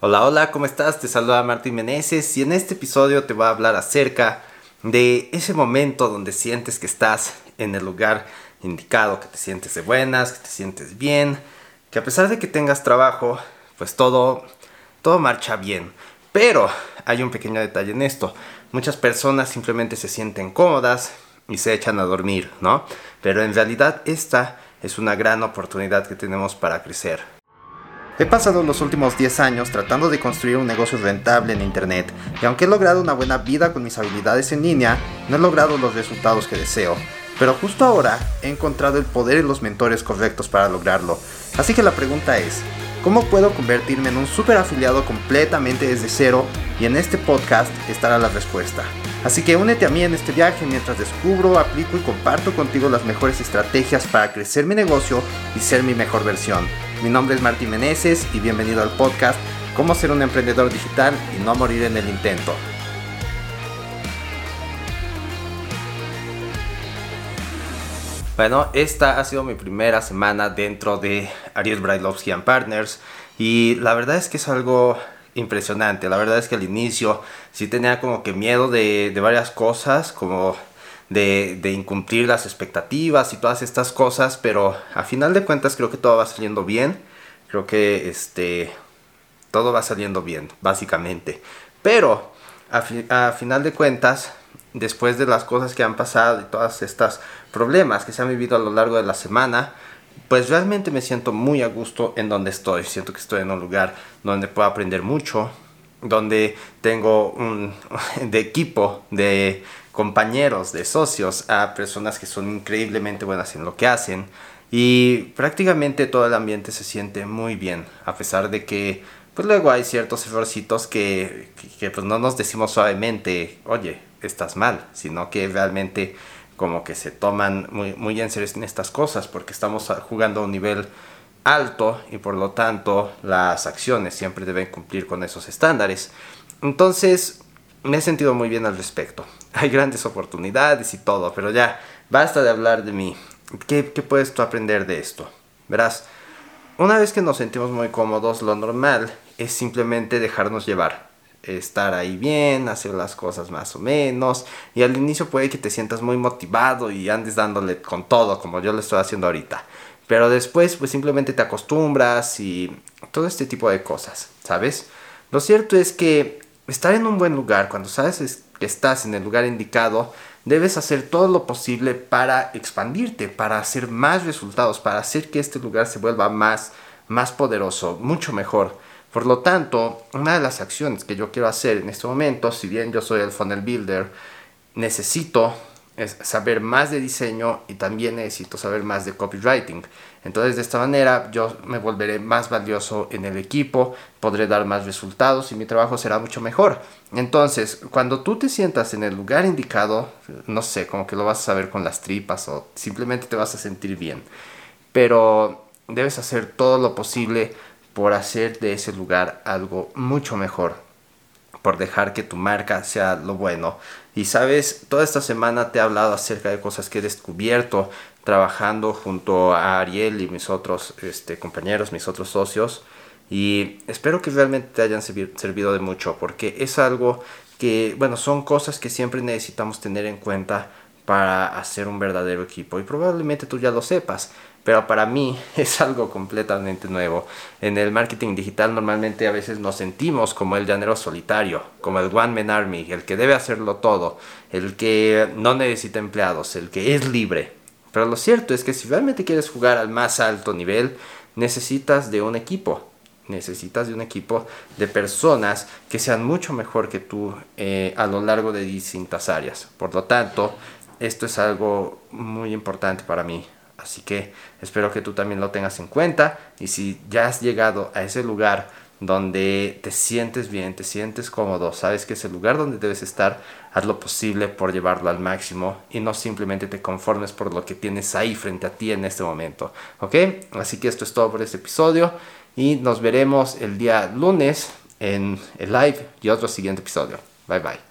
Hola, hola, ¿cómo estás? Te saluda Martín Meneses y en este episodio te voy a hablar acerca de ese momento donde sientes que estás en el lugar indicado, que te sientes de buenas, que te sientes bien, que a pesar de que tengas trabajo, pues todo, todo marcha bien. Pero hay un pequeño detalle en esto. Muchas personas simplemente se sienten cómodas y se echan a dormir, ¿no? Pero en realidad esta es una gran oportunidad que tenemos para crecer. He pasado los últimos 10 años tratando de construir un negocio rentable en Internet, y aunque he logrado una buena vida con mis habilidades en línea, no he logrado los resultados que deseo. Pero justo ahora he encontrado el poder y los mentores correctos para lograrlo. Así que la pregunta es, ¿cómo puedo convertirme en un super afiliado completamente desde cero? Y en este podcast estará la respuesta. Así que únete a mí en este viaje mientras descubro, aplico y comparto contigo las mejores estrategias para crecer mi negocio y ser mi mejor versión. Mi nombre es Martín Meneses y bienvenido al podcast Cómo ser un emprendedor digital y no morir en el intento. Bueno, esta ha sido mi primera semana dentro de Ariel Brailovsky Partners y la verdad es que es algo impresionante. La verdad es que al inicio sí tenía como que miedo de, de varias cosas, como de, incumplir las expectativas y todas estas cosas, pero a final de cuentas creo que todo va saliendo bien. Creo que este, todo va saliendo bien, básicamente. Pero a, final de cuentas, después de las cosas que han pasado y todas estas problemas que se han vivido a lo largo de la semana, pues realmente me siento muy a gusto en donde estoy. Siento que estoy en un lugar donde puedo aprender mucho, donde tengo un de equipo de compañeros, de socios, a personas que son increíblemente buenas en lo que hacen. Y prácticamente todo el ambiente se siente muy bien, a pesar de que pues luego hay ciertos errorcitos que, que, pues no nos decimos suavemente, oye, estás mal, sino que realmente como que se toman muy, muy en serio en estas cosas porque estamos jugando a un nivel alto y por lo tanto las acciones siempre deben cumplir con esos estándares. Entonces, me he sentido muy bien al respecto. Hay grandes oportunidades y todo, pero ya, basta de hablar de mí. ¿Qué, ¿Qué, puedes tú aprender de esto? Verás, una vez que nos sentimos muy cómodos, lo normal es simplemente dejarnos llevar. Estar ahí bien, hacer las cosas más o menos. Y al inicio puede que te sientas muy motivado y andes dándole con todo, como yo lo estoy haciendo ahorita. Pero después, pues simplemente te acostumbras y todo este tipo de cosas, ¿sabes? Lo cierto es que estar en un buen lugar, cuando sabes que estás en el lugar indicado, debes hacer todo lo posible para expandirte, para hacer más resultados, para hacer que este lugar se vuelva más, más poderoso, mucho mejor. Por lo tanto, una de las acciones que yo quiero hacer en este momento, si bien yo soy el funnel builder, necesito es saber más de diseño y también necesito saber más de copywriting. Entonces de esta manera yo me volveré más valioso en el equipo, podré dar más resultados y mi trabajo será mucho mejor. Entonces cuando tú te sientas en el lugar indicado, no sé, como que lo vas a saber con las tripas o simplemente te vas a sentir bien. Pero debes hacer todo lo posible por hacer de ese lugar algo mucho mejor por dejar que tu marca sea lo bueno. Y sabes, toda esta semana te he hablado acerca de cosas que he descubierto trabajando junto a Ariel y mis otros este, compañeros, mis otros socios. Y espero que realmente te hayan servido de mucho, porque es algo que, bueno, son cosas que siempre necesitamos tener en cuenta para hacer un verdadero equipo. Y probablemente tú ya lo sepas, pero para mí es algo completamente nuevo. En el marketing digital normalmente a veces nos sentimos como el llanero solitario, como el one man army, el que debe hacerlo todo, el que no necesita empleados, el que es libre. Pero lo cierto es que si realmente quieres jugar al más alto nivel, necesitas de un equipo. Necesitas de un equipo de personas que sean mucho mejor que tú eh, a lo largo de distintas áreas. Por lo tanto, esto es algo muy importante para mí. Así que espero que tú también lo tengas en cuenta y si ya has llegado a ese lugar donde te sientes bien, te sientes cómodo, sabes que es el lugar donde debes estar, haz lo posible por llevarlo al máximo y no simplemente te conformes por lo que tienes ahí frente a ti en este momento. ¿Ok? Así que esto es todo por este episodio y nos veremos el día lunes en el live y otro siguiente episodio. Bye bye.